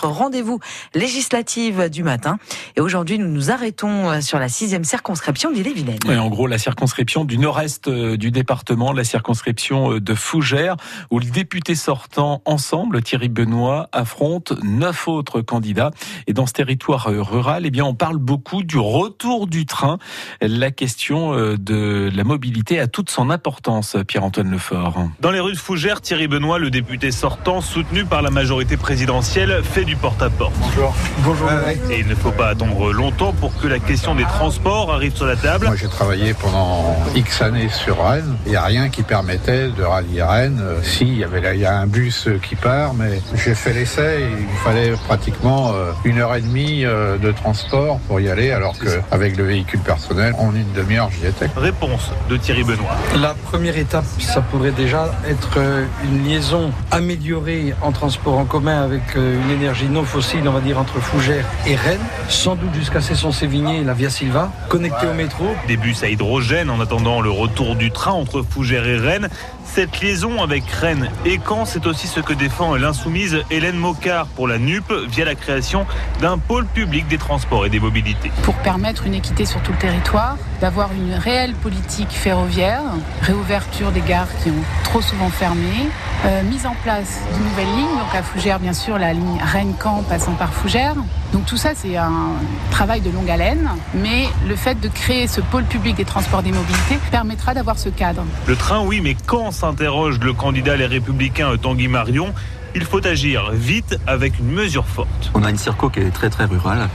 notre rendez-vous législatif du matin. Et aujourd'hui, nous nous arrêtons sur la sixième circonscription d'Ille-et-Vilaine. Oui, en gros, la circonscription du nord-est euh, du département, la circonscription euh, de Fougères, où le député sortant ensemble, Thierry Benoît, affronte neuf autres candidats. Et dans ce territoire euh, rural, eh bien, on parle beaucoup du retour du train. La question de la mobilité a toute son importance, Pierre-Antoine Lefort. Dans les rues de Fougères, Thierry Benoît, le député sortant, soutenu par la majorité présidentielle, fait du porte-à-porte. Bonjour. Bonjour. Et il ne faut pas attendre longtemps pour que la question des transports arrive sur la table. Moi, j'ai travaillé pendant X années sur Rennes. Il n'y a rien qui permettait de rallier Rennes. Euh, si, il y avait là, il y a un bus qui part, mais j'ai fait l'essai. Il fallait pratiquement euh, une heure et demie euh, de transport pour y aller, alors qu'avec le véhicule personnel, en une demi-heure, j'y étais. Réponse de Thierry Benoît. La première étape, ça pourrait déjà être une liaison améliorée en transport en commun avec une énergie non fossile, on va dire, entre Fougères et Rennes, sans doute jusqu'à Cesson-Sévigné et la Via Silva, connecté au métro. Des bus à hydrogène en attendant le retour du train entre Fougères et Rennes. Cette liaison avec Rennes et Caen, c'est aussi ce que défend l'insoumise Hélène Mocard pour la NUP via la création d'un pôle public des transports et des mobilités. Pour permettre une équité sur tout le territoire, d'avoir une réelle politique ferroviaire, réouverture des gares qui ont trop souvent fermé, euh, mise en place de nouvelles lignes, donc à Fougères bien sûr la ligne Rennes-Caen passant par Fougères. Donc tout ça c'est un travail de longue haleine, mais le fait de créer ce pôle public des transports et des mobilités permettra d'avoir ce cadre. Le train oui, mais quand s'interroge le candidat Les Républicains Tanguy Marion. Il faut agir vite avec une mesure forte. On a une circo qui est très très rurale.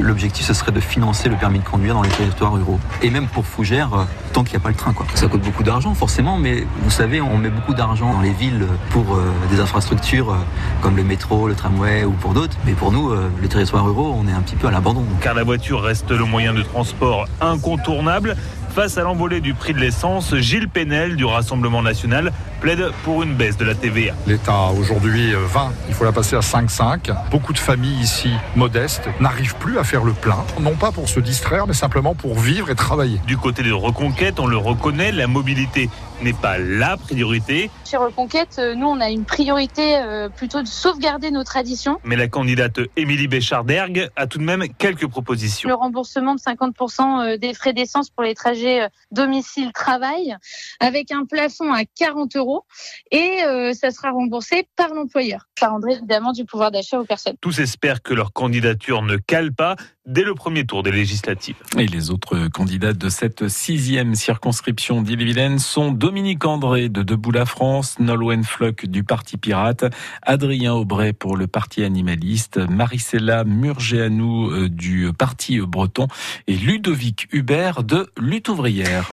L'objectif ce serait de financer le permis de conduire dans les territoires ruraux. Et même pour Fougères, euh, tant qu'il n'y a pas le train. Quoi. Ça coûte beaucoup d'argent forcément, mais vous savez, on met beaucoup d'argent dans les villes pour euh, des infrastructures euh, comme le métro, le tramway ou pour d'autres. Mais pour nous, les territoires ruraux, on est un petit peu à l'abandon. Car la voiture reste le moyen de transport incontournable. Face à l'envolée du prix de l'essence, Gilles Pénel du Rassemblement national plaide pour une baisse de la TVA. L'État aujourd'hui 20, euh, il faut la passer à 5,5. Beaucoup de familles ici modestes n'arrivent plus à faire le plein, non pas pour se distraire, mais simplement pour vivre et travailler. Du côté de Reconquête, on le reconnaît, la mobilité n'est pas la priorité. Chez Reconquête, euh, nous, on a une priorité euh, plutôt de sauvegarder nos traditions. Mais la candidate Émilie Béchard-Dergue a tout de même quelques propositions. Le remboursement de 50% des frais d'essence pour les trajets domicile-travail, avec un plafond à 40 euros et euh, ça sera remboursé par l'employeur. Ça rendrait évidemment du pouvoir d'achat aux personnes. Tous espèrent que leur candidature ne cale pas dès le premier tour des législatives. Et les autres candidats de cette sixième circonscription d'Ille-et-Vilaine sont Dominique André de Debout la France, Nolwenn Flock du Parti Pirate, Adrien Aubray pour le Parti Animaliste, Maricella Murgeanou euh, du Parti Breton et Ludovic Hubert de Lutte Ouvrière.